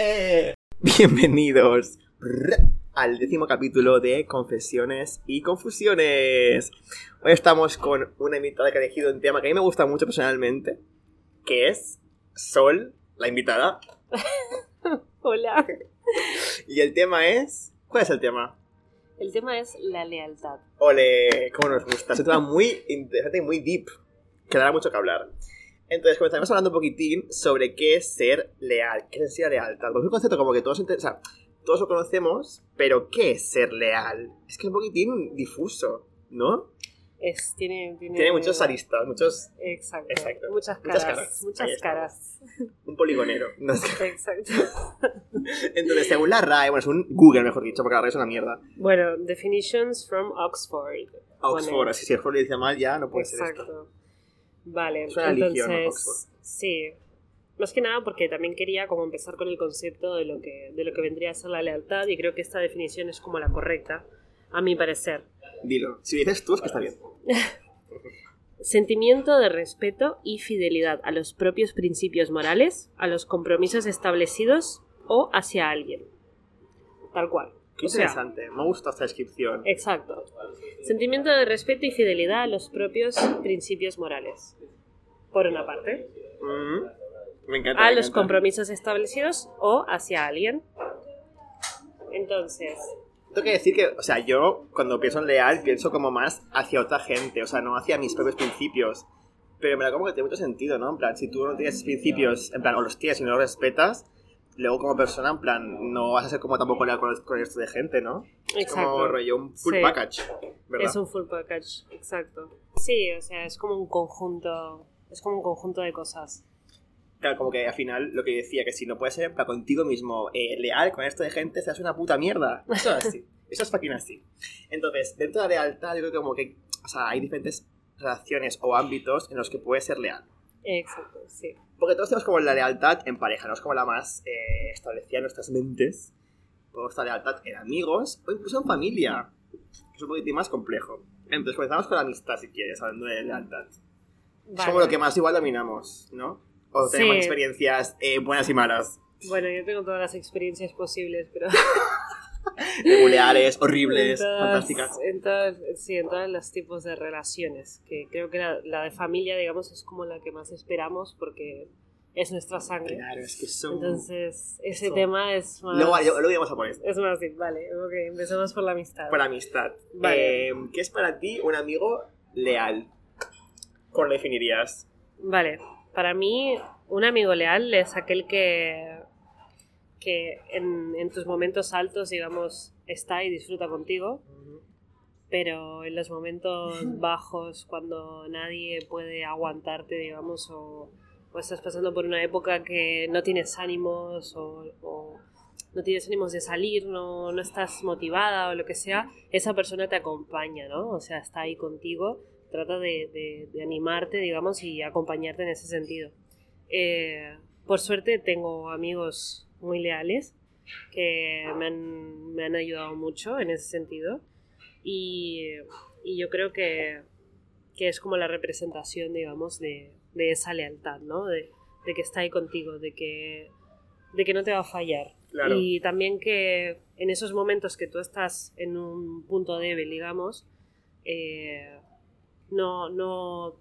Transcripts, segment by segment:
Eh, bienvenidos al décimo capítulo de Confesiones y Confusiones. Hoy estamos con una invitada que ha elegido un tema que a mí me gusta mucho personalmente, que es Sol, la invitada. Hola. Y el tema es... ¿Cuál es el tema? El tema es la lealtad. Ole, cómo nos gusta. Es un tema muy interesante y muy deep, que dará mucho que hablar. Entonces, comenzaremos hablando un poquitín sobre qué es ser leal, qué es ser lealtad. Porque es un concepto como que todos, o sea, todos lo conocemos, pero ¿qué es ser leal? Es que es un poquitín difuso, ¿no? Es, tiene, tiene, Tiene muchos aristas, muchos... Exacto. Exacto. Muchas Muchas caras. Muchas caras. un poligonero. No sé. Exacto. Entonces, según la RAE, bueno, según Google, mejor dicho, porque la RAE es una mierda. Bueno, definitions from Oxford. Oxford, así si Oxford lo dice mal ya, no puede ser esto. Vale, entonces, sí. Más que nada porque también quería como empezar con el concepto de lo que de lo que vendría a ser la lealtad y creo que esta definición es como la correcta, a mi parecer. Dilo. Si dices tú, es que está bien. Sentimiento de respeto y fidelidad a los propios principios morales, a los compromisos establecidos o hacia alguien. Tal cual. Qué O sea, interesante. Me gusta esta descripción. Exacto. Sentimiento de respeto y fidelidad a los propios principios morales. Por una parte. Mm, me encanta. A me los encanta. compromisos establecidos o hacia alguien. Entonces, Tengo que decir que, o sea, yo cuando pienso en leal pienso como más hacia otra gente, o sea, no hacia mis propios principios. Pero me da como que tiene mucho sentido, ¿no? En plan, si tú no tienes principios, en plan, o los tienes y no los respetas, luego como persona, en plan, no vas a ser como tampoco leal con el, resto de gente, ¿no? Es como Exacto. rollo un full Sí. package, ¿verdad? es un full package. Exacto. Sí, o sea, es como un conjunto. Es como un conjunto de cosas. Claro, como que al final lo que decía, que si no puedes ser plan, contigo mismo eh, leal con el resto de gente, seas una puta mierda. Eso es así. Eso es fucking así. Entonces, dentro de la lealtad, yo creo que como que, o sea, hay diferentes relaciones o ámbitos en los que puedes ser leal. Exacto, sí. Porque todos tenemos como la lealtad en pareja, no es como la más eh, establecida en nuestras mentes. Podemos estar lealtad en amigos o incluso en familia, que es un poquitín más complejo. Entonces comenzamos con la amistad, si quieres, hablando de lealtad. Es Vale. como lo que más igual dominamos, ¿no? O tenemos Sí. experiencias eh, buenas y malas. Bueno, yo tengo todas las experiencias posibles, pero. Peculiares, horribles, en todas- fantásticas. En todas, sí, en todos los tipos de relaciones. Que creo que la, la de familia, digamos, es como la que más esperamos porque es nuestra sangre. Claro, es que son... Entonces, ese Eso. tema es más. Luego, luego íbamos a por esto. Es más, sí, vale. Ok, empezamos por la amistad. Por amistad. Vale. Eh, ¿Qué es para ti un amigo leal? ¿Cómo lo definirías? Vale, para mí un amigo leal es aquel que, que en, en tus momentos altos, digamos, está y disfruta contigo, pero en los momentos bajos, cuando nadie puede aguantarte, digamos, o, o estás pasando por una época que no tienes ánimos o, o no tienes ánimos de salir, no, no estás motivada o lo que sea, esa persona te acompaña, ¿no? O sea, está ahí contigo, trata de, de- de animarte, digamos, y acompañarte en ese sentido. Eh, por suerte tengo amigos muy leales que me han, me han ayudado mucho en ese sentido y, y yo creo que, que es como la representación, digamos, de, de esa lealtad, ¿no? De, de que está ahí contigo, de que, de que no te va a fallar. Claro. Y también que en esos momentos que tú estás en un punto débil, digamos, eh, no, no,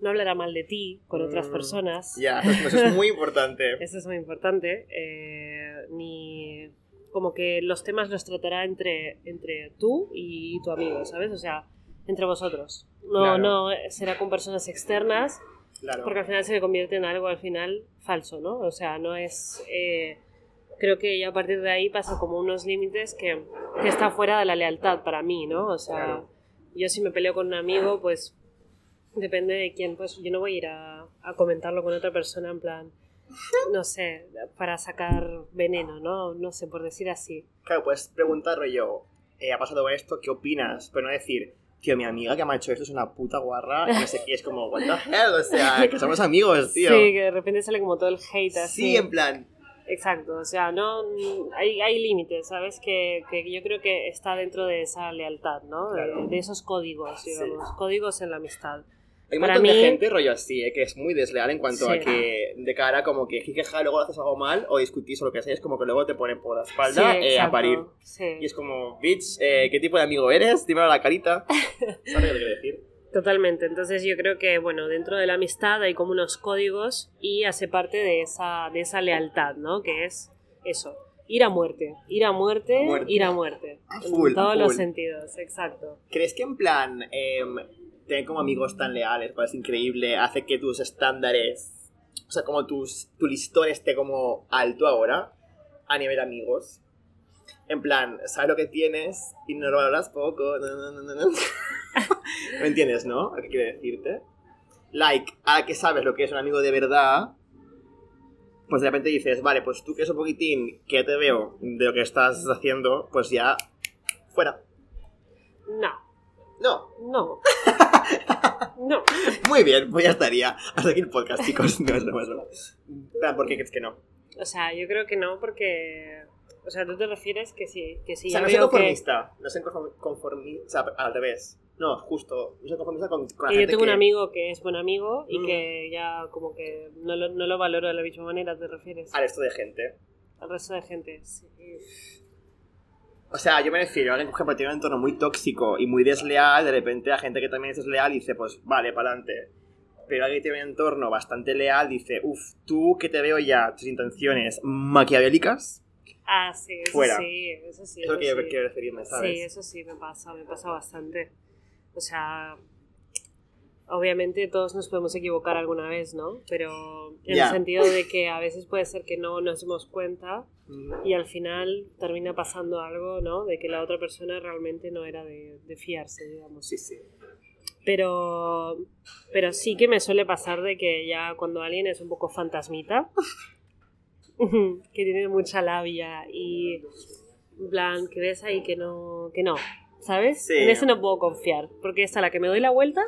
no hablará mal de ti con otras Mm, personas. Ya, eso es muy importante. Eso es muy importante. eh, ni como que los temas los tratará entre, entre tú y tu amigo, ¿sabes? O sea, entre vosotros. No, Claro. no será con personas externas, Claro. porque al final se convierte en algo al final falso, ¿no? O sea, no es... eh, creo que ya a partir de ahí pasa como unos límites que, que está fuera de la lealtad para mí, ¿no? O sea, Claro. yo si me peleo con un amigo, pues depende de quién, pues yo no voy a ir a, a comentarlo con otra persona en plan, no sé, para sacar veneno, ¿no? No sé, por decir así. Claro, puedes preguntarle yo, eh, ha pasado esto, ¿qué opinas? Pero no decir, tío, mi amiga que me ha hecho esto es una puta guarra, y no sé qué, es como, what the hell, o sea, que somos amigos, tío. Sí, que de repente sale como todo el hate así. Sí, en plan, Exacto, o sea, no hay, hay límites, ¿sabes? Que, que yo creo que está dentro de esa lealtad, ¿no? De- Claro. De, esos códigos, Sí. digamos, códigos en la amistad. Hay un montón de mí- gente, rollo así, ¿eh? que es muy desleal en cuanto a Sí. que de cara como que jiqueja, luego haces algo mal o discutís o lo que sea, es como que luego te ponen por la Sí, espalda eh, a parir. sí. Y es como, bitch, eh, ¿qué tipo de amigo eres? Dímelo a la carita. ¿Sabes lo que decir? Totalmente. Entonces yo creo que, bueno, dentro de la amistad hay como unos códigos y hace parte de esa, de esa lealtad, ¿no? Que es eso. Ir a muerte, ir a muerte, A muerte. ir a muerte. A en full, a todos los full. sentidos, exacto. ¿Crees que en plan em, tener como amigos tan leales, cual es increíble, hace que tus estándares, o sea, como tus, tu listón esté como alto ahora a nivel amigos? En plan, sabes lo que tienes y no lo valoras poco. no, no, no. ¿Me entiendes, no? ¿Qué quiero decirte? Like, ahora que sabes lo que es un amigo de verdad, pues de repente dices, vale, pues tú que es un poquitín que te veo de lo que estás haciendo, pues ya fuera. No, No, no. no. Muy bien, pues ya estaría. Hasta aquí el podcast, chicos. No es broma. Pero, ¿Por qué crees que no? O sea, yo creo que no porque... O sea, tú te refieres que sí, que sí. o sea, no soy veo que- conformista. No soy conform- conformista. O sea, al revés. No, justo. No soy conformista con, con la yo gente tengo un amigo que es buen amigo y Mm. que ya como que no lo, no lo valoro de la misma manera, ¿te refieres? Al resto de gente. Al resto de gente. Sí. O sea, yo me refiero a alguien, por ejemplo, tiene un entorno muy tóxico y muy desleal. De repente, a gente que también es desleal dice, pues vale, para adelante. Pero alguien que tiene un entorno bastante leal dice, uff, tú que te veo ya tus intenciones maquiavélicas. Ah, sí, eso Fuera. sí, eso sí. Es lo que yo sí. quiero referirme, ¿sabes? Sí, eso sí me pasa, me pasa bastante. O sea, obviamente todos nos podemos equivocar alguna vez, ¿no? Pero en el sentido de que a veces puede ser que no nos demos cuenta y al final termina pasando algo, ¿no? De que la otra persona realmente no era de, de fiarse, digamos. Sí, sí. Pero, pero sí que me suele pasar de que ya cuando alguien es un poco fantasmita, que tiene mucha labia y plan que ves ahí que no, que no, ¿sabes? Sí. En ese no puedo confiar, porque es a la que me doy la vuelta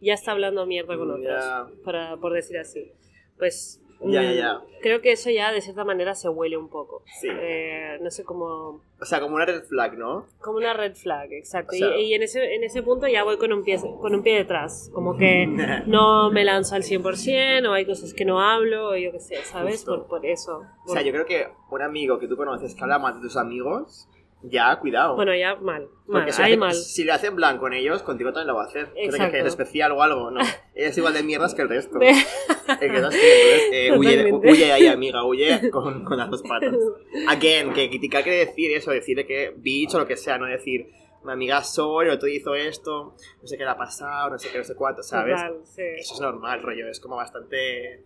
ya está hablando mierda con otros, Ya. para, por decir así. Pues Ya, ya, mm, ya. creo que eso ya de cierta manera se huele un poco. Sí. Eh, no sé cómo... O sea, como una red flag, ¿no? Como una red flag, exacto. O sea- y y en, ese, en ese punto ya voy con un pie, con un pie detrás. Como que no me lanzo al 100% o hay cosas que no hablo o yo qué sé, ¿sabes? Por, por eso. O sea, yo creo que un amigo que tú conoces que habla mal de tus amigos, ya, cuidado. Bueno, ya mal. mal Porque si, ahí hace- mal. si le hacen blanco con ellos, contigo también lo va a hacer. Creo que Exacto. es especial o algo, ¿no? Es igual de mierdas que el resto. Ve- Es que es así, entonces, eh, huye, huye ahí, amiga, huye con, con las dos patas. Again, que criticar quiere decir eso, decirle que bitch o lo que sea, no decir, mi amiga Sol, el otro hizo esto, no sé qué le ha pasado, no sé qué, no sé cuánto, ¿sabes? Total, sí. Eso es normal, rollo, es como bastante,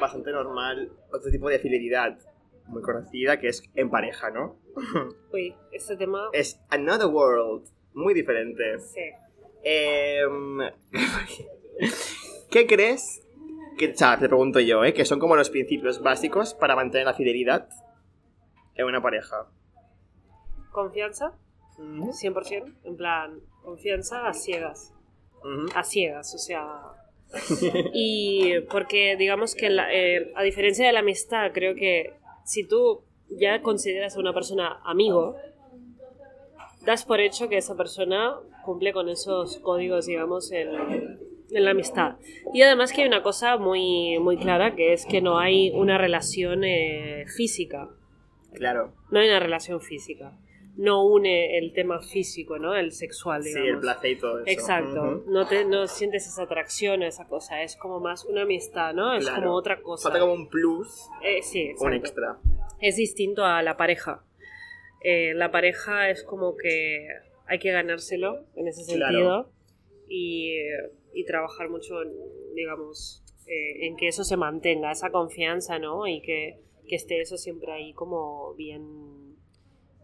bastante normal. Otro tipo de fidelidad muy conocida que es en pareja, ¿no? Uy, este tema. Es Another World, muy diferente. Sí. Em, ¿Qué crees? Que, te pregunto yo, ¿eh? Que son como los principios básicos para mantener la fidelidad en una pareja. Confianza, Ujú, 100%. En plan, confianza a ciegas. A ciegas, o sea. Y porque digamos que la- eh, a diferencia de la amistad, creo que si tú ya consideras a una persona amigo, das por hecho que esa persona cumple con esos códigos, digamos, en, en la amistad. Y además que hay una cosa muy, muy clara, que es que no hay una relación eh, física. Claro, No hay una relación física. No une el tema físico, ¿no? El sexual, digamos. sí, el placer y todo eso. Exacto, no, te, no sientes esa atracción o esa cosa, es como más una amistad, ¿no? Es Claro. como otra cosa. Falta como un plus, Eh, sí, un exacto. extra. Es distinto a la pareja. Eh, la pareja es como que hay que ganárselo en ese Claro. sentido y, y trabajar mucho, digamos, eh, en que eso se mantenga, esa confianza, ¿no? Y que, que esté eso siempre ahí como bien,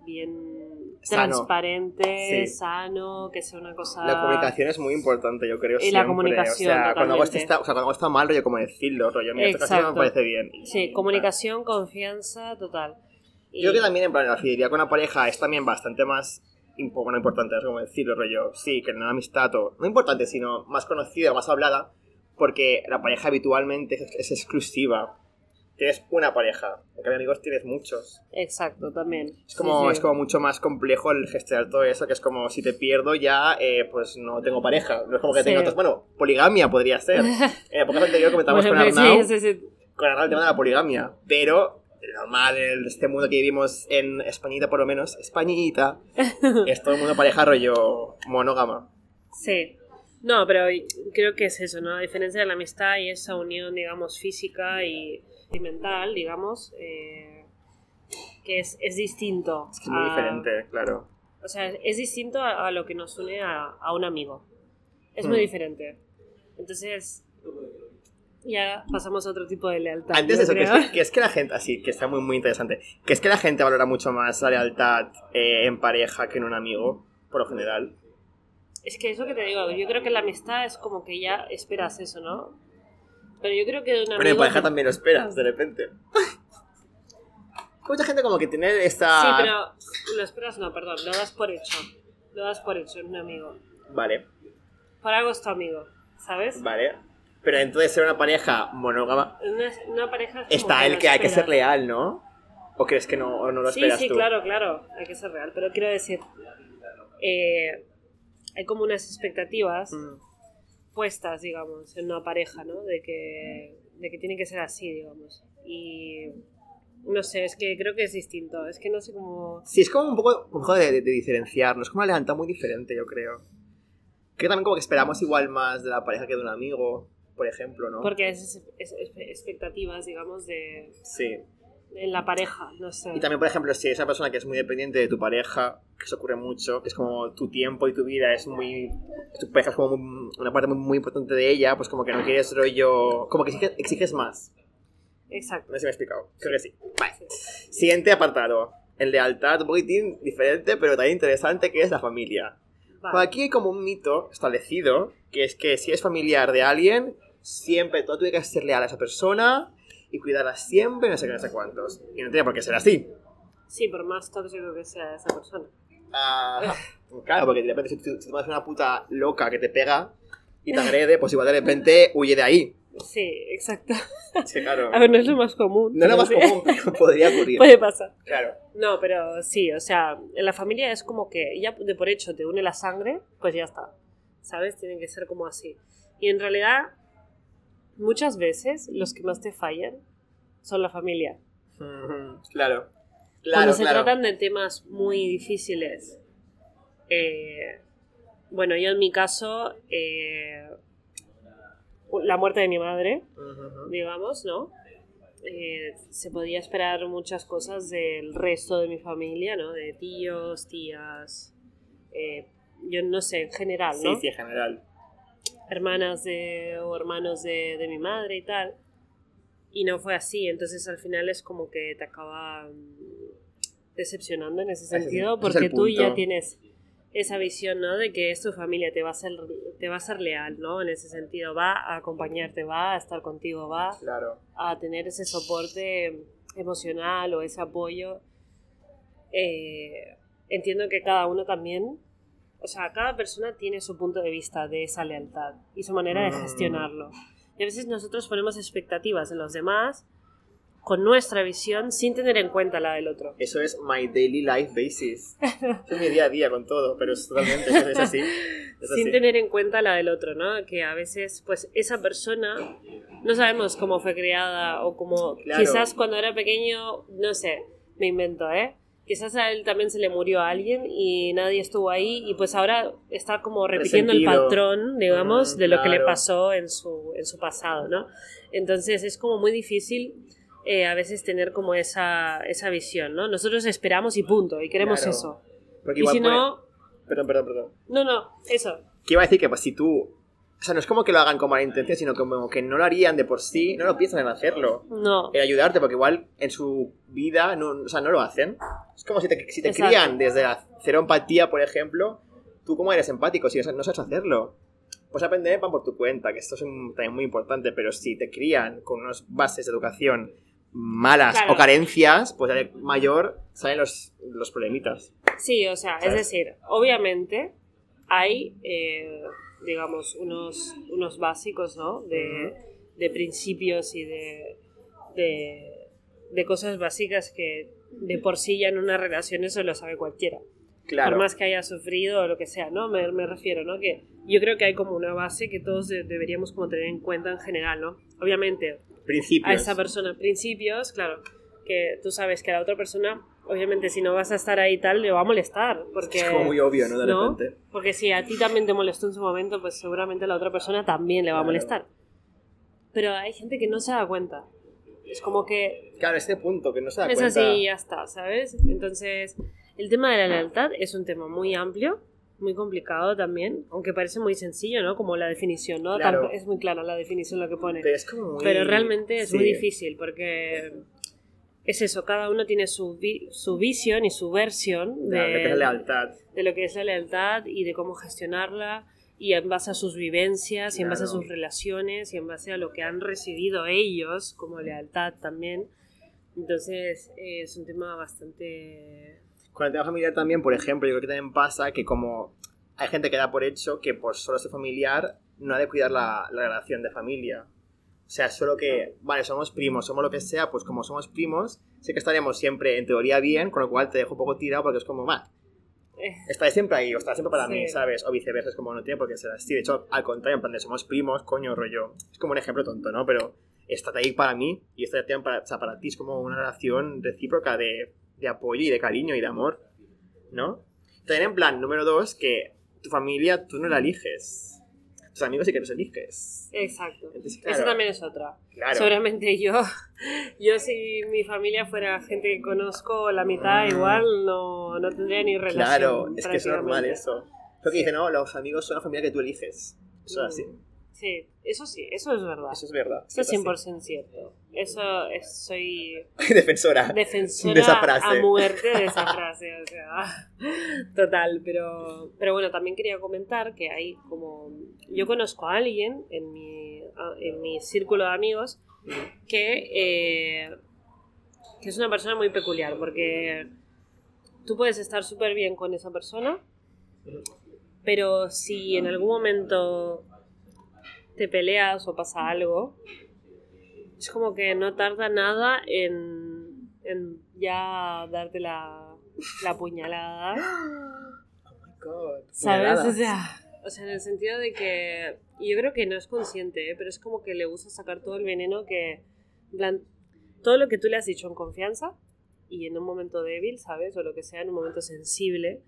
bien Sano. transparente, Sí. sano, que sea una cosa... La comunicación es muy importante, yo creo. Y la siempre. comunicación, O sea, cuando algo, está, o sea, cuando algo está mal, rollo, como decirlo, rollo. Mira, esto casi no me parece bien. Sí, comunicación, confianza, total. Y- Yo creo que también, en plan, la fidelidad con una pareja es también bastante más bueno, importante, es como decirlo, rollo. Sí, que en una amistad, o no importante, sino más conocida, más hablada, porque la pareja habitualmente es, es exclusiva. Tienes una pareja. En cambio, amigos tienes muchos. Exacto, también. Es como, Sí, sí. es como mucho más complejo el gestionar todo eso, que es como si te pierdo ya, eh, pues no tengo pareja. No es como que Sí. tengo otros. Bueno, poligamia podría ser. En épocas anteriores comentábamos Bueno, con Arnau, con Arnau el tema de la poligamia. Pero, normal, en este mundo que vivimos en Españita, por lo menos, Españita, es todo el mundo pareja rollo monógama. Sí. No, pero creo que es eso, ¿no? A diferencia de la amistad y esa unión, digamos, física y, y mental, digamos, eh, que es, es distinto. Es que muy a- diferente, claro. O sea, es distinto a, a lo que nos une a, a un amigo. Es muy Hmm. diferente. Entonces, ya pasamos a otro tipo de lealtad. Antes de eso, que es que es que la gente, así, que está muy, muy interesante, que es que la gente valora mucho más la lealtad eh, en pareja que en un amigo, por lo general. Es que eso que te digo, yo creo que la amistad es como que ya esperas eso, ¿no? Pero yo creo que de un Bueno, en pareja también lo esperas, de repente. Mucha gente como que tiene esta... Sí, pero lo esperas, no, perdón, lo das por hecho. Lo das por hecho en un amigo. Vale, Por algo es tu amigo, ¿sabes? vale. Pero entonces ser una pareja monógama, Una, una pareja es está el que hay que ser leal, ¿no? ¿O crees que no, o no lo Sí, esperas sí, tú? claro, claro, hay que ser real. Pero quiero decir, eh, hay como unas expectativas Mm. Puestas, digamos, en una pareja, ¿no? De que, de que tiene que ser así, digamos. Y no sé, es que creo que es distinto. Es que no sé cómo. Sí, es como un poco, un poco de, de, de diferenciarnos. Es como una lealtad muy diferente, yo creo. Creo también como que esperamos igual más de la pareja que de un amigo, por ejemplo, ¿no? Porque es, es- es- expectativas, digamos, de Sí. En la pareja, no sé. Y también, por ejemplo, si eres una persona que es muy dependiente de tu pareja, que eso ocurre mucho, que es como tu tiempo y tu vida es muy... Tu pareja es como muy- una parte muy, muy importante de ella, pues como que no quieres rollo... Como que exiges, exiges más. Exacto. No sé si me he explicado. Creo que sí. Vale. Siguiente apartado. El lealtad, un poquitín diferente, pero también interesante, que es la familia. Vale. Por aquí hay como un mito establecido, que es que si es familiar de alguien, siempre todo tiene que ser leal a esa persona y cuidarla siempre, no sé qué, no sé cuántos. Y no tiene por qué ser así. Sí, por más tóxico que sea esa persona. Ajá. Claro, porque de repente si tú, si una puta loca que te pega y te agrede, pues igual de repente huye de ahí. Sí, exacto. Sí, claro. A ver, no es lo más común. No es lo más sí. común, pero podría ocurrir. Puede pasar. Claro. No, pero sí, o sea, en la familia es como que ya de por hecho te une la sangre, pues ya está. ¿Sabes? Tiene que ser como así. Y en realidad, muchas veces los que más te fallan son la familia. Claro. Claro, Cuando se claro. tratan de temas muy difíciles. eh, bueno, yo en mi caso, eh, la muerte de mi madre, digamos, ¿no? Eh, se podía esperar muchas cosas del resto de mi familia, ¿no? De tíos, tías, eh, yo no sé, en general, Sí, ¿no? sí, en general. Hermanas de, o hermanos de, de mi madre y tal. Y no fue así, entonces al final es como que te acaba mm, decepcionando en ese Ese es- sentido, es porque tú ya tienes esa visión, ¿no? De que es tu familia, te va a ser, te va a ser leal, ¿no? En ese sentido, va a acompañarte, va a estar contigo, va Claro. a tener ese soporte emocional o ese apoyo. Eh, entiendo que cada uno también, o sea, cada persona tiene su punto de vista de esa lealtad y su manera de Mm. gestionarlo. Y a veces nosotros ponemos expectativas en los demás con nuestra visión sin tener en cuenta la del otro. Eso es my daily life basis. es mi día a día con todo, pero es totalmente es así. Es sin así. tener en cuenta la del otro, ¿no? Que a veces, pues, esa persona no sabemos cómo fue criada o cómo. Claro. Quizás cuando era pequeño, no sé, me invento, ¿eh? Quizás a él también se le murió a alguien y nadie estuvo ahí y pues ahora está como repitiendo el patrón, digamos, Mm, de lo que le pasó en su, en su pasado, ¿no? Entonces es como muy difícil eh, a veces tener como esa, esa visión, ¿no? Nosotros esperamos y punto, y queremos Claro. eso. Porque Y si no, Perdón, perdón, perdón. no, no, eso. Que iba a decir que pues si tú... O sea, no es como que lo hagan con mala intención, sino como que no lo harían de por sí, no lo piensan en hacerlo. No. En ayudarte, porque igual en su vida, no, o sea, no lo hacen. Es como si te, si te Exacto. crían desde la cero empatía, por ejemplo, tú como eres empático, si no sabes hacerlo, pues aprender van por tu cuenta, que esto es un- también muy importante, pero si te crían con unas bases de educación malas Claro. o carencias, pues de mayor salen los, los problemitas. Sí, o sea, es ¿Sabes? decir, obviamente hay, eh, digamos, unos, unos básicos, ¿no? De, de principios y de, de, de cosas básicas que de por sí ya en una relación eso lo sabe cualquiera. Claro. Por más que haya sufrido o lo que sea, ¿no? Me, me refiero, ¿no? Que yo creo que hay como una base que todos de- deberíamos como tener en cuenta en general, ¿no? Obviamente, Principios. a esa persona, principios, claro, que tú sabes que a la otra persona, obviamente si no vas a estar ahí tal, le va a molestar, porque... Es como muy obvio, ¿no? De ¿no? repente. Porque si a ti también te molestó en su momento, pues seguramente a la otra persona también le va a molestar. Pero hay gente que no se da cuenta. Es como que Claro, este punto que no se da es cuenta. así y ya está, ¿sabes? Entonces, el tema de la lealtad es un tema muy amplio, muy complicado también, aunque parece muy sencillo, ¿no? Como la definición, ¿no? Claro. Es muy clara la definición lo que pone. Pero es como muy... Pero realmente es Sí. muy difícil porque es eso, cada uno tiene su, vi- su visión y su versión De, de, lealtad. lo que es la lealtad y de cómo gestionarla y en base a sus vivencias y en base a sus relaciones y en base a lo que han recibido ellos como lealtad también. Entonces eh, es un tema bastante... Con el tema familiar también, por ejemplo, yo creo que también pasa que como hay gente que da por hecho que por solo ser familiar no ha de cuidar la, la relación de familia. O sea, solo que, vale, somos primos, somos lo que sea, pues como somos primos, sí que estaremos siempre en teoría bien, con lo cual te dejo un poco tirado porque es como, va, eh, estáis siempre ahí, o estás siempre para Sí. mí, ¿sabes? O viceversa, es como no tiene por qué ser así. De hecho, al contrario, en plan de somos primos, coño, rollo. Es como un ejemplo tonto, ¿no? Pero estás ahí para mí y esta también para, o sea, para ti es como una relación recíproca de, de apoyo y de cariño y de amor, ¿no? También en plan, número dos, que tu familia tú no la eliges. Tus amigos sí que los eliges. exacto. Entonces, claro, también es otra. claro. Seguramente yo, yo si mi familia fuera gente que conozco la mitad, Mm. igual no, no tendría ni relación. Claro, es que es normal eso. Lo que dice, no, los amigos son la familia que tú eliges. Eso es así. Sí, eso sí, eso es verdad. Eso es verdad. Eso es así. 100% cierto. Eso es, soy Defensora. defensora De esa frase. a muerte de esa frase, o sea, total, pero, pero bueno, también quería comentar que hay como, yo conozco a alguien en mi, en mi círculo de amigos que, eh, que es una persona muy peculiar, porque tú puedes estar súper bien con esa persona, pero si en algún momento te peleas o pasa algo, es como que no tarda nada en, en ya darte la, la puñalada, Oh my god. ¿sabes? O sea, o sea, en el sentido de que y yo creo que no es consciente, ¿eh? pero es como que le gusta sacar todo el veneno que, plan, todo lo que tú le has dicho en confianza y en un momento débil, ¿sabes? O lo que sea, en un momento sensible,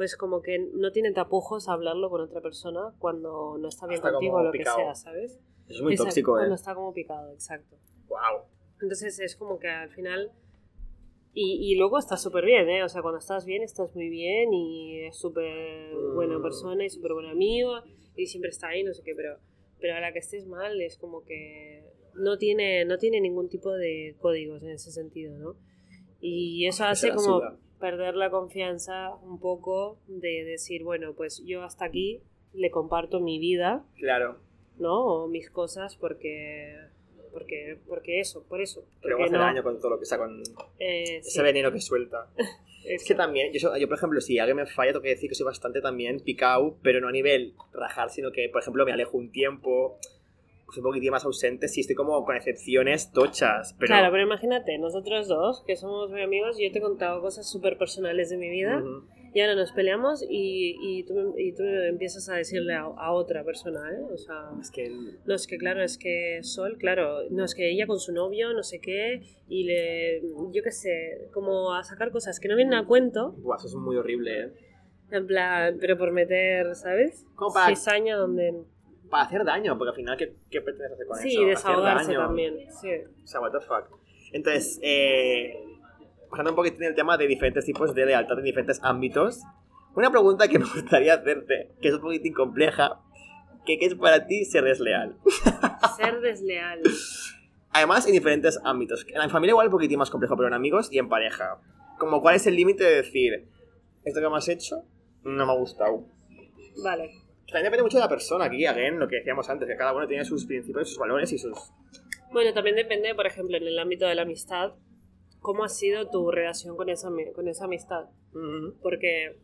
pues como que no tiene tapujos a hablarlo con otra persona cuando no está bien Está contigo o lo picado. que sea, ¿sabes? Eso es muy Exacto, tóxico, ¿eh? Cuando está como picado, exacto. Wow. Entonces es como que al final... Y, y luego estás súper bien, ¿eh? O sea, cuando estás bien, estás muy bien y es súper buena Mm. persona y súper buen amigo y siempre está ahí, no sé qué, pero, pero a la que estés mal es como que no tiene, no tiene ningún tipo de códigos en ese sentido, ¿no? Y eso hace como suda. Perder la confianza un poco de decir, bueno, pues yo hasta aquí le comparto mi vida Claro. ¿no? O mis cosas porque porque porque eso, por eso. Pero hace no, daño con todo lo que sea, con eh, ese sí, veneno que suelta. Es que también, yo, yo, por ejemplo, si alguien me falla, tengo que decir que soy bastante también picado, pero no a nivel rajar, sino que, por ejemplo, me alejo un tiempo, pues un poquitín más ausente, si estoy como con excepciones tochas. Pero, Claro, pero imagínate, nosotros dos, que somos muy amigos, yo te he contado cosas súper personales de mi vida Ujú. y ahora nos peleamos y, y, tú, y tú empiezas a decirle a, a otra persona, ¿eh? O sea, Es que no es que claro, es que Sol, claro, no es que ella con su novio, no sé qué, y le, yo qué sé, como a sacar cosas que no vienen a cuento, buah, eso es muy horrible, ¿eh? en plan, pero por meter, ¿sabes? Como para- Cizaña donde Para hacer daño, porque al final, ¿qué, qué pretendes hacer con eso? Sí, Hacer desahogarse daño. también. Sí. O sea, what the fuck. Entonces, eh, pasando un poquitín el tema de diferentes tipos de lealtad en diferentes ámbitos, una pregunta que me gustaría hacerte, que es un poquitín compleja, que ¿qué es para ti ser desleal? Ser desleal. Además, en diferentes ámbitos. En la familia igual un poquitín más complejo, pero en amigos y en pareja. Como cuál es el límite de decir, esto que me has hecho no me ha gustado. Vale. También depende mucho de la persona, aquí, again, lo que decíamos antes, que cada uno tiene sus principios, sus valores y sus... Bueno, también depende, por ejemplo, en el ámbito de la amistad, cómo ha sido tu relación con esa, con esa amistad. Porque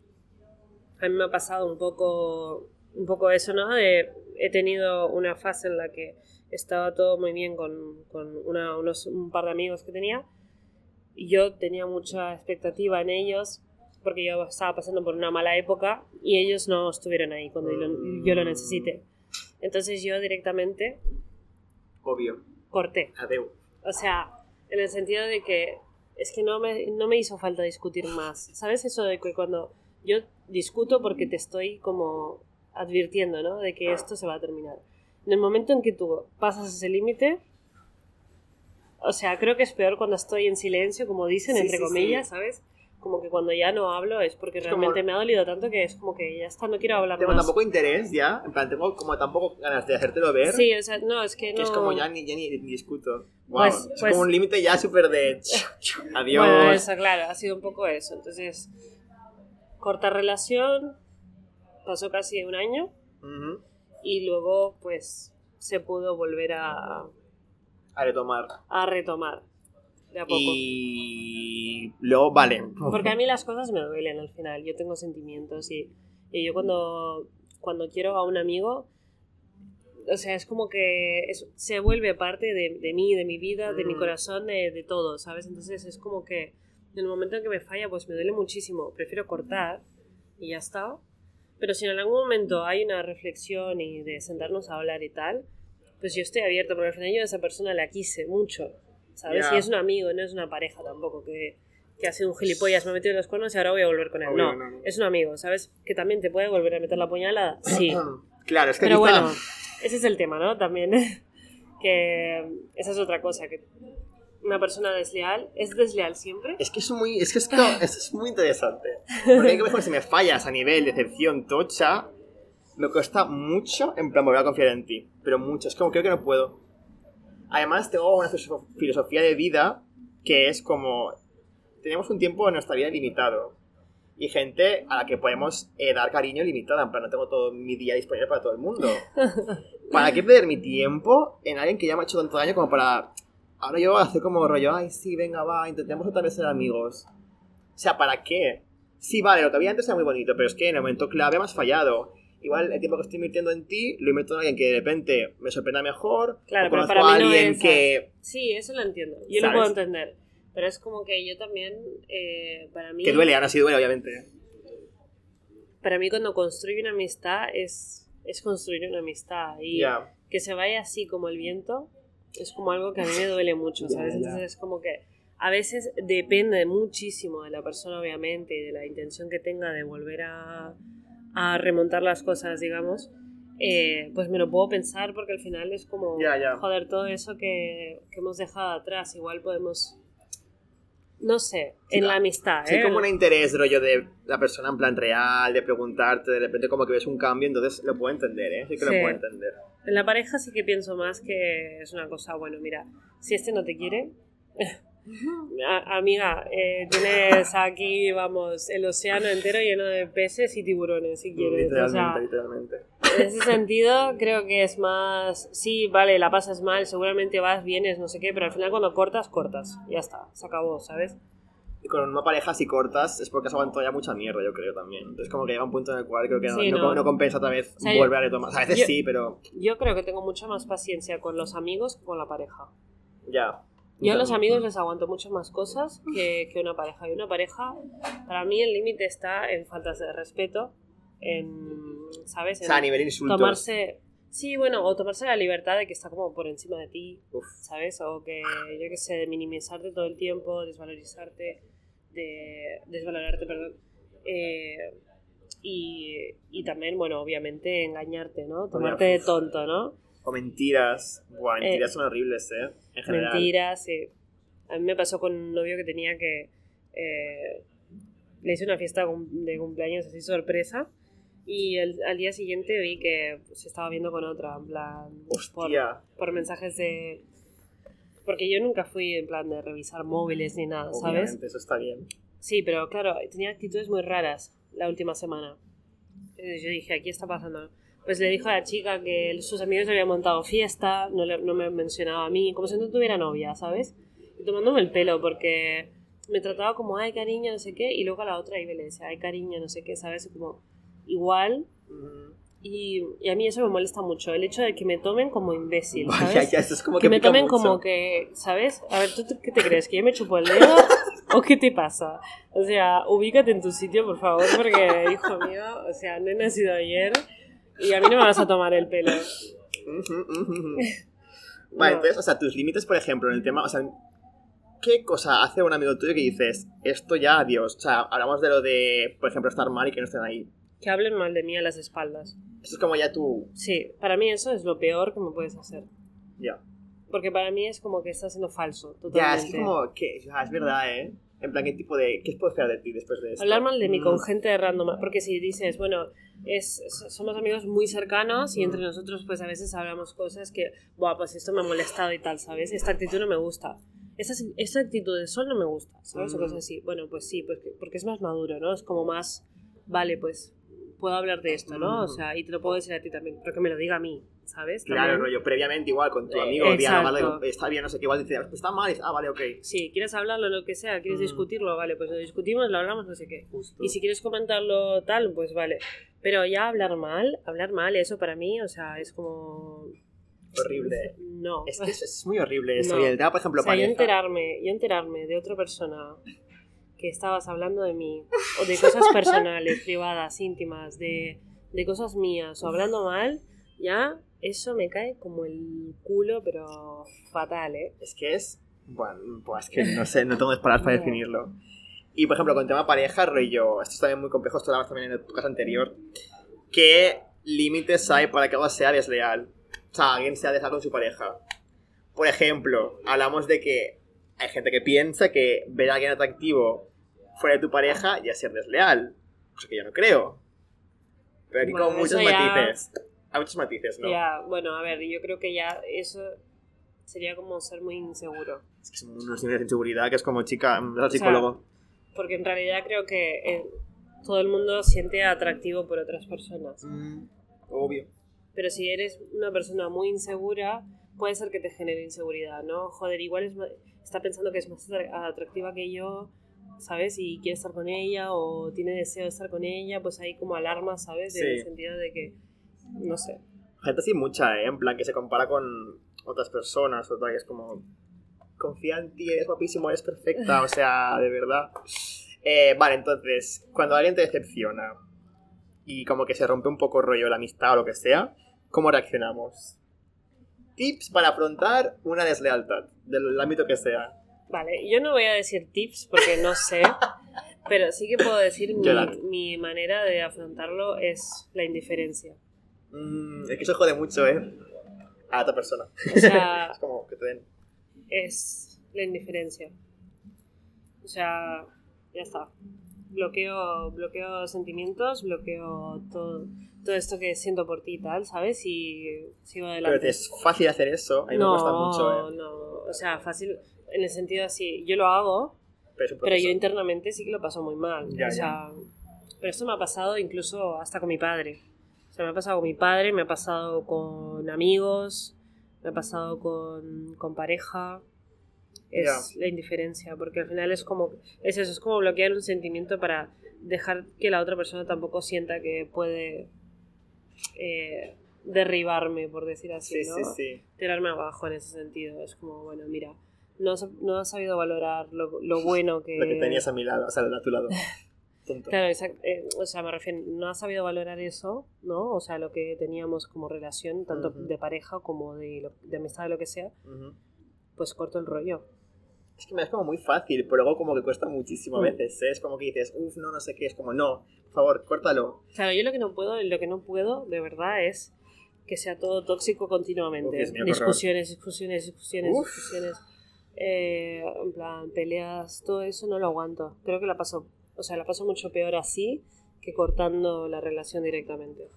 a mí me ha pasado un poco un poco eso, ¿no? De, he tenido una fase en la que estaba todo muy bien con, con una- unos, un par de amigos que tenía y yo tenía mucha expectativa en ellos porque yo estaba pasando por una mala época y ellos no estuvieron ahí cuando yo lo, yo lo necesité. Entonces yo directamente Obvio. corté. Adeu. O sea, en el sentido de que es que no me, no me hizo falta discutir más. ¿Sabes eso de que cuando yo discuto porque te estoy como advirtiendo, ¿no? De que esto se va a terminar. En el momento en que tú pasas ese límite, o sea, creo que es peor cuando estoy en silencio, como dicen, Sí, entre sí, comillas, sí. ¿sabes? Como que cuando ya no hablo es porque Es como- realmente me ha dolido tanto que es como que ya está, no quiero hablar Tengo más. tampoco interés ya. En plan, tengo como tampoco ganas de hacértelo ver. Sí, o sea, no, es que no... Que es como ya ni, ya ni, ni discuto. Wow. Pues- es pues- como un límite ya súper de. Adiós. Bueno, eso, claro, ha sido un poco eso. Entonces, corta relación, pasó casi un año Ujú. y luego, pues, se pudo volver a, A retomar. a retomar de a poco. Y luego, vale. Porque a mí las cosas me duelen al final, yo tengo sentimientos y, y yo cuando, cuando quiero a un amigo, o sea, es como que es- se vuelve parte de, de mí, de mi vida, de mi Mm. corazón, de, de todo, ¿sabes? Entonces es como que en el momento en que me falla, pues me duele muchísimo, prefiero cortar y ya está. Pero si en algún momento hay una reflexión y de sentarnos a hablar y tal, pues yo estoy abierta, porque al final yo a esa persona la quise mucho, ¿sabes? Ya. Y es un amigo, no es una pareja tampoco, que, que ha sido un gilipollas, me ha metido los cuernos y ahora voy a volver con él. Obvio, no, no, no. es un amigo, ¿sabes? Que también te puede volver a meter la puñalada, sí. Claro, es que Pero bueno, ese es el tema, ¿no? También que esa es otra cosa, que una persona desleal es desleal siempre. Es que es muy, es que esto, esto es muy interesante. Porque hay que mejor si me fallas a nivel decepción tocha, me cuesta mucho, en plan, volver a confiar en ti. Pero mucho, es como creo que no puedo. Además, tengo una filosof- filosofía de vida que es como, tenemos un tiempo en nuestra vida limitado. Y gente a la que podemos eh, dar cariño limitado. En plan, no tengo todo mi día disponible para todo el mundo. ¿Para qué perder mi tiempo en alguien que ya me ha hecho tanto daño como para ahora yo hacer como rollo, ay, sí, venga, va, intentemos otra vez ser amigos. O sea, ¿para qué? Sí, vale, lo que había antes era muy bonito, pero es que en el momento clave me has fallado. Igual el tiempo que estoy invirtiendo en ti lo invierto en alguien que de repente me sorprenda mejor. Claro, o pero para a mí no alguien es- que, Sí, eso lo entiendo. Yo ¿Sabes? lo puedo entender. Pero es como que yo también, eh, para mí... que duele, ahora sí duele, obviamente. Para mí cuando construyo una amistad es, es construir una amistad. Y Ya. que se vaya así como el viento es como algo que a mí me duele mucho, ¿sabes? ya. Entonces es como que a veces depende muchísimo de la persona, obviamente, y de la intención que tenga de volver a, a remontar las cosas, digamos. eh, pues me lo puedo pensar porque al final es como, Ya, ya. joder, todo eso que, que hemos dejado atrás, igual podemos, no sé, Sí, en la amistad, Sí, ¿eh? como un interés, rollo de la persona en plan real, de preguntarte, de repente como que ves un cambio, entonces lo puedo entender, ¿eh? Sí que Sí. lo puedo entender. En la pareja sí que pienso más que es una cosa, bueno, mira, si este no te quiere, a- amiga, eh, tienes aquí, vamos, el océano entero lleno de peces y tiburones, si quieres. O sea, Literalmente, literalmente. en ese sentido, creo que es más, sí, vale, la pasas mal, seguramente vas, vienes, no sé qué, pero al final cuando cortas, cortas, ya está, se acabó, ¿sabes? Y con una pareja si cortas es porque has aguantado ya mucha mierda, yo creo también. Entonces como que llega un punto en el cual creo que no, Sí, no, no. no compensa otra vez O sea, volver a retomar. A veces yo- sí, pero Yo creo que tengo mucha más paciencia con los amigos que con la pareja. ya. Yo a los amigos les aguanto mucho más cosas que, que una pareja. Y una pareja, para mí el límite está en faltas de respeto, en, ¿sabes? O En sea, a nivel insultos. tomarse... Sí, bueno, o tomarse la libertad de que está como por encima de ti, Uf. ¿sabes? O que, yo qué sé, de minimizarte todo el tiempo, desvalorizarte, de desvalorarte, perdón. Eh, y, y también, bueno, obviamente engañarte, ¿no? Tomarte de tonto, ¿no? O mentiras. Buah, mentiras Eh, son horribles, ¿eh? En general. Mentiras, sí. A mí me pasó con un novio que tenía que... eh, le hice una fiesta de cumpleaños así sorpresa y el- al día siguiente vi que se estaba viendo con otra, en plan... Por, por mensajes de... Porque yo nunca fui en plan de revisar móviles ni nada, ¿sabes? Obviamente, eso está bien. Sí, pero claro, tenía actitudes muy raras la última semana. Entonces yo dije, aquí está pasando. Pues le dijo a la chica que sus amigos habían montado fiesta, no, le- no me mencionaba a mí, como si no tuviera novia, ¿sabes? Y tomándome el pelo porque me trataba como, ay, cariño, no sé qué, y luego a la otra iba y le decía, ay, cariño, no sé qué, ¿sabes? Como, igual. Y, y a mí eso me molesta mucho, el hecho de que me tomen como imbécil, ¿sabes? ya, eso es como que que me tomen mucho. como que, ¿sabes? A ver, ¿tú qué te crees? ¿Que yo me chupo el dedo? ¿O qué te pasa? O sea, ubícate en tu sitio, por favor, porque, hijo mío, o sea, no he nacido ayer y a mí no me vas a tomar el pelo. Vale, No. entonces, o sea, tus límites, por ejemplo, en el tema, o sea, ¿qué cosa hace un amigo tuyo que dices, esto ya, adiós? O sea, hablamos de lo de, por ejemplo, estar mal y que no estén ahí. Que hablen mal de mí a las espaldas. Esto es como ya tú, Sí, para mí eso es lo peor que me puedes hacer. ya. Porque para mí es como que estás siendo falso, Ya, totalmente. es que como, que, ya, es verdad, ¿eh? En plan, ¿qué tipo de, qué puedo esperar de ti después de esto? Hablar mal de mí Mm, con gente random, porque si dices, bueno, es, so- somos amigos muy cercanos y entre nosotros pues a veces hablamos cosas que, buah, pues esto me ha molestado y tal, ¿sabes? Esta actitud no me gusta. Esta, esta actitud de sol no me gusta, ¿sabes? O Mm. cosas así. Bueno, pues sí, porque, porque es más maduro, ¿no? Es como más, vale, pues puedo hablar de esto, ¿no? O Mm. sea, y te lo puedo decir a ti también, pero que me lo diga a mí, ¿sabes? Claro, También. rollo, previamente igual con tu Eh, amigo, exacto. dialogarle, está bien, no sé qué, igual dice, está mal, dices, ah, vale, ok. Sí, quieres hablarlo, lo que sea, quieres Mm. discutirlo, vale, pues lo discutimos, lo hablamos, no sé qué. Justo. Y si quieres comentarlo tal, pues vale. Pero ya hablar mal, hablar mal, eso para mí, o sea, es como... Horrible. No. Es que es, es muy horrible eso. No. Y el tema, por ejemplo, o sea, yo enterarme, yo enterarme de otra persona que estabas hablando de mí, o de cosas personales, privadas, íntimas, de, de cosas mías, o hablando mal, ya eso me cae como el culo, pero fatal, ¿eh? Es que es. Bueno, pues que no sé, no tengo palabras para definirlo. Y por ejemplo, con tema pareja, rollo, esto es también muy complejo, esto lo hablamos también en tu casa anterior. ¿Qué límites hay para que algo sea desleal? O sea, alguien sea desleal con su pareja. Por ejemplo, hablamos de que hay gente que piensa que ver a alguien atractivo fuera de tu pareja ya ser desleal. Cosa que yo no creo. Pero aquí Bueno, como muchos ya- matices. Hay muchos matices, ¿no? Ya, bueno, a ver, yo creo que ya eso sería como ser muy inseguro. Es que son unos niveles de inseguridad que es como chica, mm, al sea, psicólogo. Porque en realidad creo que eh, todo el mundo siente atractivo por otras personas. Mm, obvio. Pero si eres una persona muy insegura, puede ser que te genere inseguridad, ¿no? Joder, igual es está pensando que es más atra- atractiva que yo, ¿sabes? Y quiere estar con ella o tiene deseo de estar con ella, pues hay como alarma, ¿sabes? En el sentido de que, no sé. Gente así mucha, ¿eh? En plan, que se compara con otras personas, o tal, que es como... Confía en ti, eres guapísimo, eres perfecta, o sea, de verdad. Eh, vale, entonces, cuando alguien te decepciona y como que se rompe un poco rollo la amistad o lo que sea, ¿cómo reaccionamos? Tips para afrontar una deslealtad, del ámbito que sea. Vale, yo no voy a decir tips porque no sé, pero sí que puedo decir mi, mi manera de afrontarlo es la indiferencia. Mm, es que eso jode mucho, ¿eh? A otra persona. O sea, Es como que te den... es la indiferencia. O sea, ya está. Bloqueo, bloqueo sentimientos, bloqueo todo, todo esto que siento por ti y tal, ¿sabes? Y sigo Pero adelante. es fácil hacer eso, a mí me cuesta mucho, ¿eh? no, o sea, fácil, en el sentido así, yo lo hago, Pero, pero yo internamente sí que lo paso muy mal. Ya, o sea, pero esto me ha pasado incluso hasta con mi padre. O sea, me ha pasado con mi padre, me ha pasado con amigos, me ha pasado con, con pareja. Es la indiferencia, porque al final es como, es eso, es como bloquear un sentimiento para dejar que la otra persona tampoco sienta que puede eh, derribarme, por decir así, Sí, ¿no? sí, sí. tirarme abajo en ese sentido. Es como, bueno, mira, no has, no has sabido valorar lo, lo bueno que... Lo que tenías a mi lado, o sea, a tu lado. Tonto. Claro, exact- eh, o sea, me refiero, no has sabido valorar eso, ¿no? O sea, lo que teníamos como relación, tanto de pareja como de, lo- de amistad, de lo que sea, pues corto el rollo. Es que me es como muy fácil, pero luego como que cuesta muchísimo a Mm. veces, ¿eh? Es como que dices, uff, no, no sé qué, es como, no, por favor, córtalo. Claro, yo lo que no puedo, lo que no puedo, de verdad, es que sea todo tóxico continuamente. Uf, mío, discusiones, discusiones, discusiones, Uf. discusiones. Eh, en plan, peleas, todo eso no lo aguanto. Creo que la paso, o sea, la paso mucho peor así que cortando la relación directamente.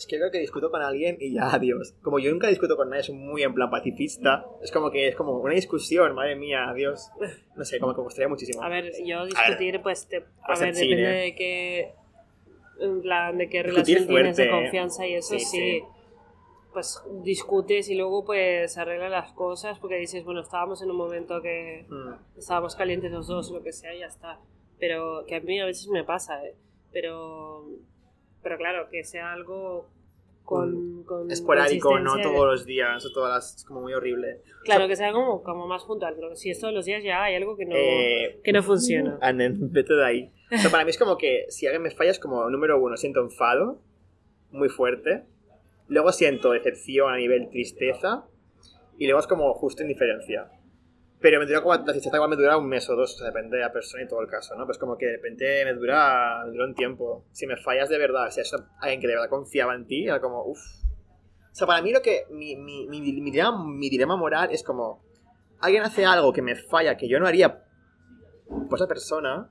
Es que creo que discuto con alguien y ya, adiós. Como yo nunca discuto con nadie, soy muy en plan pacifista. Es como que es como una discusión, madre mía, adiós. No sé, como que me gustaría muchísimo. A ver, yo discutir, pues, te- a Pues ver, depende ¿eh? de qué, en plan, de qué Discutir relación tienes de fuerte. confianza y eso Sí, sí, sí. Pues discutes y luego pues arreglas las cosas porque dices, bueno, estábamos en un momento que Mm. estábamos calientes los dos, lo que sea, y ya está. Pero que a mí a veces me pasa, ¿eh? Pero, pero claro, que sea algo con, con esporádico, no todos los días o todas las... Es como muy horrible. Claro, que sea como, como más puntual, pero si es todos los días ya hay algo que no, Eh, que no funciona. Anen, vete de ahí. O sea, para mí es como que si alguien me falla es como, número uno, siento enfado muy fuerte. Luego siento decepción a nivel tristeza. Y luego es como justo indiferencia. Pero me dura como, la tristeza igual me dura un mes o dos, depende de la persona y todo el caso, ¿no? Pues como que de repente me dura, un tiempo. Si me fallas de verdad, si es alguien que de verdad confiaba en ti, era como, uff. O sea, para mí lo que, mi, mi, mi, dilema, mi dilema moral es como, alguien hace algo que me falla, que yo no haría por esa persona.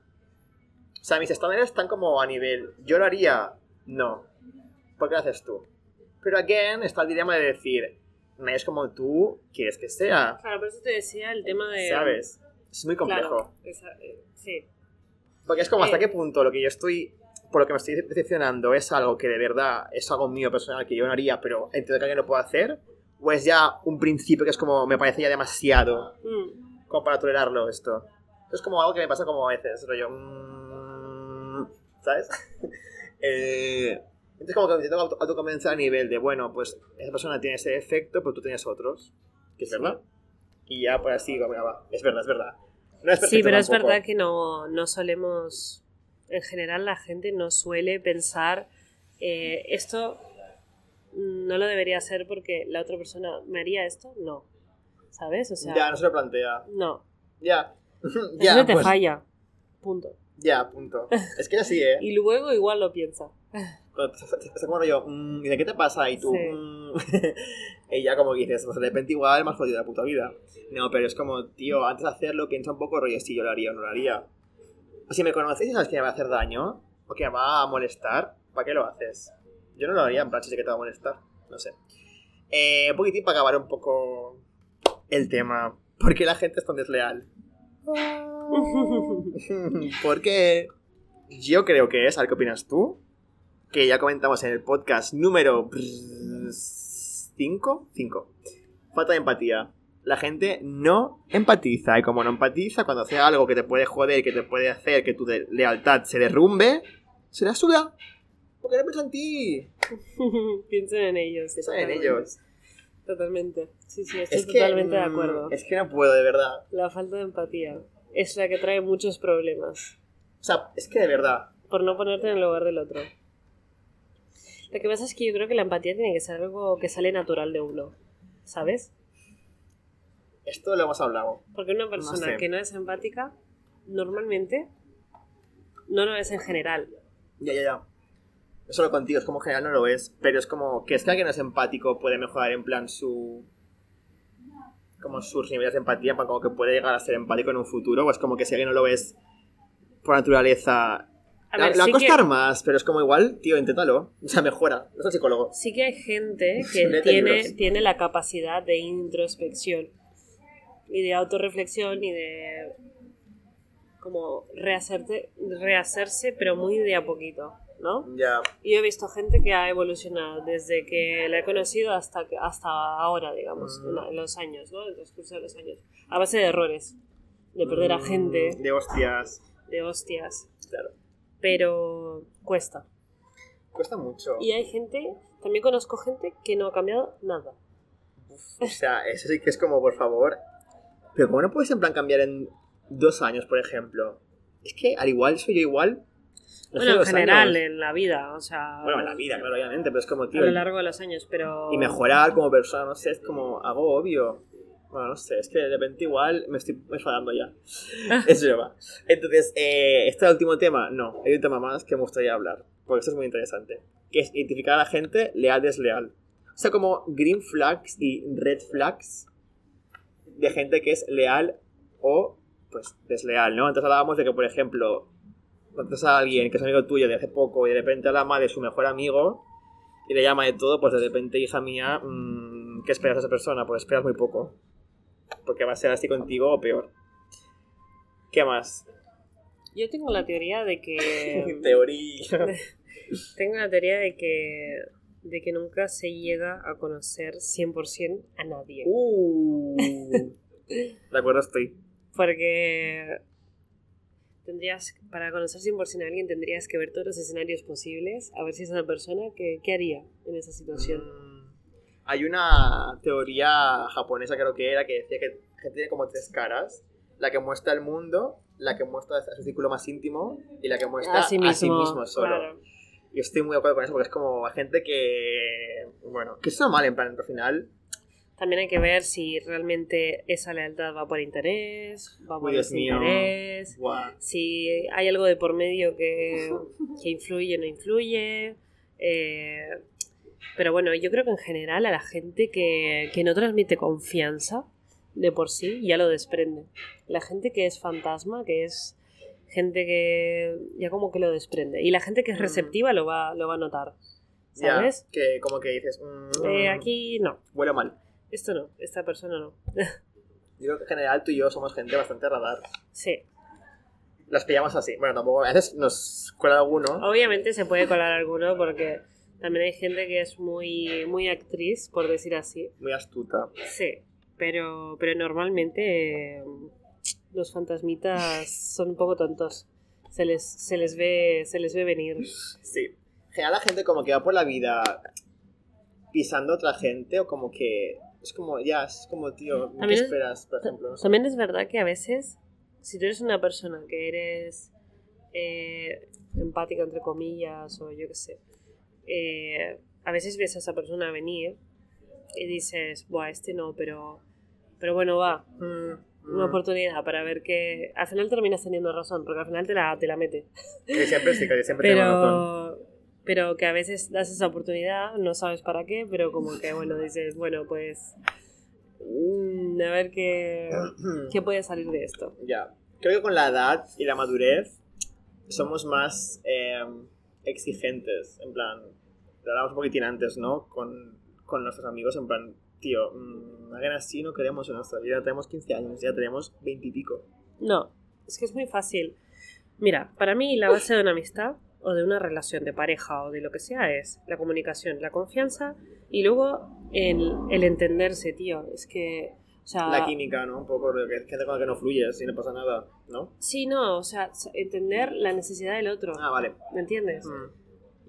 O sea, mis estándares están como a nivel, yo lo haría, no. ¿Por qué lo haces tú? Pero again, está el dilema de decir, es como tú quieres que sea, Claro, por eso te decía el tema de... ¿sabes? Es muy complejo. Claro, esa- eh, sí. Porque es como hasta Eh. qué punto lo que yo estoy, por lo que me estoy decepcionando, es algo que de verdad es algo mío personal que yo no haría, pero entiendo que alguien lo puede hacer, o es ya un principio que es como, me parece ya demasiado Mm, como para tolerarlo esto. Es como algo que me pasa como a veces, rollo, mm, ¿sabes? eh, entonces como que me intento auto- autoconvencer a nivel de, bueno, pues esa persona tiene ese efecto, pero tú tienes otros, que es verdad. Y ya por así, venga, va, es verdad, es verdad. No es Sí, pero es tampoco. verdad que no, no solemos... En general la gente no suele pensar eh, esto no lo debería hacer porque la otra persona me haría esto. No. ¿Sabes? O sea, Ya, no se lo plantea. no. Ya. Ya, ya, te pues, falla. Punto. ya, punto. Es que es así, ¿eh? Y luego igual lo piensa. Está como rollo, mm, ¿de qué te pasa? Y tú, Sí. mm, y ya como que dices, pues de repente igual has jodido la puta vida. No, pero es como, tío, antes de hacerlo, piensa un poco, rollo, si yo lo haría o no lo haría. Si me conoces y sabes que me va a hacer daño, o que me va a molestar, ¿para qué lo haces? Yo no lo haría, en plan, si sé que te va a molestar. No sé. Eh, un poquitín para acabar un poco el tema. ¿Por qué la gente es tan desleal? Porque yo creo que es, a ver qué opinas tú, que ya comentamos en el podcast número 5, 5. Falta de empatía. La gente no empatiza y como no empatiza, cuando hace algo que te puede joder, que te puede hacer que tu lealtad se derrumbe, se la suda. Porque no piensa en ti. Piensen en ellos. Piensa en ellos. Totalmente. Sí, sí, estoy Es que, totalmente de mm, acuerdo. Es que no puedo, de verdad. La falta de empatía es la que trae muchos problemas. O sea, es que de verdad. Por no ponerte en el lugar del otro. Lo que pasa es que yo creo que la empatía tiene que ser algo que sale natural de uno. ¿Sabes? Esto lo hemos hablado. Porque una persona sé. que no es empática, normalmente, no lo es en general. Ya, ya, ya. No solo contigo, es como en general no lo es, pero es como que es que alguien no es empático puede mejorar en plan su. como sus niveles de empatía, para como que puede llegar a ser empático en un futuro, o es como que si alguien no lo es por naturaleza. A ver, le va a sí costar que- más, pero es como igual, tío, inténtalo. O sea, mejora. No soy psicólogo. Sí que hay gente que tiene, tiene la capacidad de introspección y de autorreflexión y de como rehacerte, rehacerse, pero muy de a poquito, ¿no? Ya. Y yo he visto gente que ha evolucionado desde que la he conocido hasta, hasta ahora, digamos, Mm. en los años, ¿no? En el transcurso de los años. A base de errores, de perder a Mm, gente, De hostias. de hostias, Claro. Pero cuesta. Cuesta mucho. Y hay gente, también conozco gente que no ha cambiado nada. O sea, eso sí que es como, por favor. Pero ¿cómo no puedes en plan cambiar en dos años, por ejemplo? Es que al igual soy yo igual. no bueno, en general, años. en la vida, o sea, Bueno, en la vida, claro, obviamente, pero es como, a tío. lo largo de los años, pero... Y mejorar como persona, no sé, es como algo obvio. Bueno, no sé, es que de repente igual me estoy enfadando ya. es broma. Entonces, eh, ¿este es el último tema? No, hay un tema más que me gustaría hablar, porque esto es muy interesante. Que es identificar a la gente leal-desleal. O sea, como green flags y red flags de gente que es leal o, pues, desleal, ¿no? Entonces hablábamos de que, por ejemplo, conoces a alguien que es amigo tuyo de hace poco y de repente habla de su mejor amigo y le llama de todo, pues de repente, hija mía, mm, ¿qué esperas de esa persona? Pues esperas muy poco. Porque va a ser así contigo o peor. ¿Qué más? Yo tengo la teoría de que... Teoría. tengo la teoría de que... De que nunca se llega a conocer 100% a nadie. Uh. De acuerdo estoy. Porque tendrías, para conocer 100% a alguien, tendrías que ver todos los escenarios posibles, a ver si esa persona, ¿qué, qué haría en esa situación? Mm, Hay una teoría japonesa, creo que era, que decía que la gente tiene como tres caras. La que muestra el mundo, la que muestra a su círculo más íntimo y la que muestra a sí mismo, solo. claro. Y estoy muy de acuerdo con eso porque es como gente que... Bueno, que es normal en plan, al final... También hay que ver si realmente esa lealtad va por interés, va por desinterés, si hay algo de por medio que, que influye o no influye. eh, pero bueno, yo creo que en general a la gente que, que no transmite confianza de por sí ya lo desprende. La gente que es fantasma, que es gente que ya como que lo desprende. Y la gente que es Mm. receptiva lo va, lo va a notar. Ya, ¿Sabes? que como que dices... mm, Eh, aquí no, Huele mal. esto no, esta persona no. Yo creo que en general tú y yo somos gente bastante radar. sí. Las pillamos así. Bueno, tampoco... A veces nos cuela alguno. Obviamente se puede colar alguno porque también hay gente que es muy, muy actriz, por decir así. Muy astuta. Sí, pero, pero normalmente eh, los fantasmitas son un poco tontos. Se les, se les ve, se les ve venir. Sí. En general la gente como que va por la vida pisando a otra gente o como que... Es como, ya, es como, tío, ¿qué esperas, por ejemplo? No sé. También es verdad que a veces, si tú eres una persona que eres eh, empática, entre comillas, o yo qué sé, eh, a veces ves a esa persona venir y dices, buah, este no, pero, pero bueno, va, Mm, una mm. oportunidad para ver que al final terminas teniendo razón, porque al final te la, te la mete. Que siempre sí, que siempre tengo razón. Pero, pero que a veces das esa oportunidad, no sabes para qué, pero como que, bueno, dices, bueno, pues mm, a ver qué, qué puede salir de esto. Ya. Creo que con la edad y la madurez somos más eh, exigentes. En plan, lo hablamos un poquitín antes, ¿no? Con, con nuestros amigos, en plan, tío, mmm, así no queremos en nuestra vida. Tenemos 15 años, ya tenemos 20 y pico. No, es que es muy fácil. Mira, para mí la base de una amistad o de una relación de pareja o de lo que sea es la comunicación, la confianza y luego el, el entenderse, tío. Es que, o sea... La química, ¿no? Un poco que gente con la que no fluyes y no pasa nada, ¿no? Sí, no, o sea, entender la necesidad del otro. Ah, vale. ¿Me entiendes? Mm.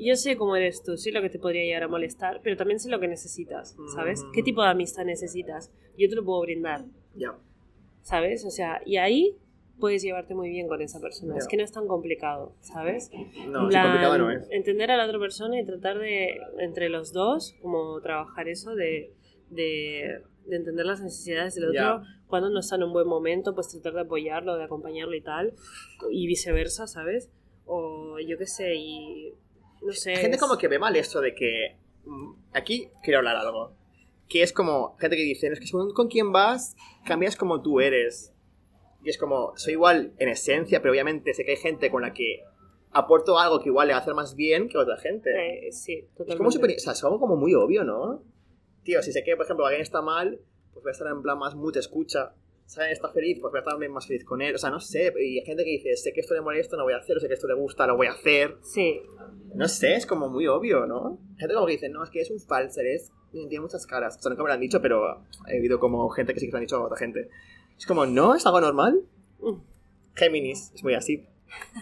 Yo sé cómo eres tú, sé lo que te podría llegar a molestar, pero también sé lo que necesitas, ¿sabes? Mm. ¿Qué tipo de amistad necesitas? Yo te lo puedo brindar, Ya. ¿sabes? O sea, y ahí puedes llevarte muy bien con esa persona. Ya. Es que no es tan complicado, ¿sabes? No, sí, complicado no es. Entender a la otra persona y tratar de, entre los dos, como trabajar eso de, de, de entender las necesidades del otro. Cuando no está en un buen momento, pues tratar de apoyarlo, de acompañarlo y tal. Y viceversa, ¿sabes? O yo qué sé, y no sé. Gente es- como que ve mal esto de que... mm, Aquí quiero hablar algo. Que es como gente que dice, es que según con quién vas, cambias como tú eres. Y es como, soy igual en esencia, pero obviamente sé que hay gente con la que aporto algo que igual le va a hacer más bien que otra gente. Eh, sí, es totalmente. como súper... O sea, es algo como muy obvio, ¿no? Tío, si sé que, por ejemplo, alguien está mal, pues voy a estar en plan más mute, escucha. Si alguien está feliz, pues voy a estar también más feliz con él. O sea, no sé. Y hay gente que dice, sé que esto le molesta, no voy a hacer. O sé que esto le gusta, lo voy a hacer. Sí, No sé, es como muy obvio, ¿no? Gente como que dice, no, es que es un falser, es... tiene muchas caras. O sea, nunca me lo han dicho, pero he oído como gente que sí que lo han dicho a otra gente. Es como, ¿no? ¿Es algo normal? Mm. Géminis, es muy así.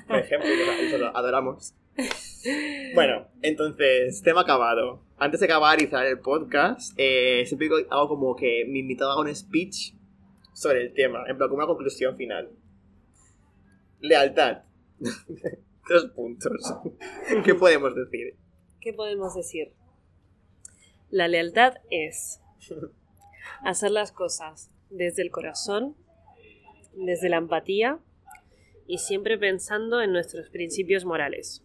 Por ejemplo, lo adoramos. Bueno, entonces, tema acabado. Antes de acabar y cerrar el podcast, eh, siempre hago como que mi invitado haga un speech sobre el tema, en plan, como una conclusión final. Lealtad. Dos puntos. ¿Qué podemos decir? ¿qué podemos decir? La lealtad es hacer las cosas desde el corazón, desde la empatía y siempre pensando en nuestros principios morales.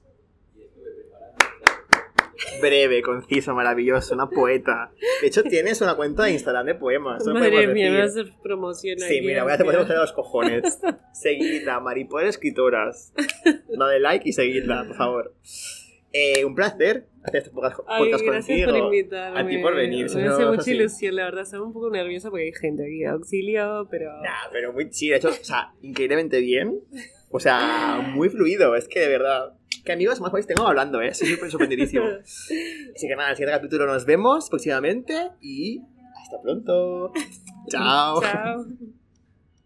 Breve, conciso, maravilloso, una poeta. De hecho, tienes una cuenta de Instagram de poemas. Madre podemos mía, me vas a hacer promoción Sí, mira, voy a hacer amiga. poner los cojones. Seguidla, Mariposa Escritoras. Dale like y seguidla, por favor. Eh, un placer hacer este podcast, Ay, podcast gracias contigo. por invitarme. A ti por venir. Me hace no mucha ilusión, la verdad. Estaba un poco nerviosa porque hay gente aquí. Auxilio, pero... Nah, pero muy chido. De hecho, o sea, increíblemente bien. O sea, muy fluido. Es que de verdad. ¿Qué amigos más guays tengo hablando, eh? Estoy súper sorprendidísimo. Así que nada, en el siguiente capítulo nos vemos próximamente y hasta pronto. Chao. Chao.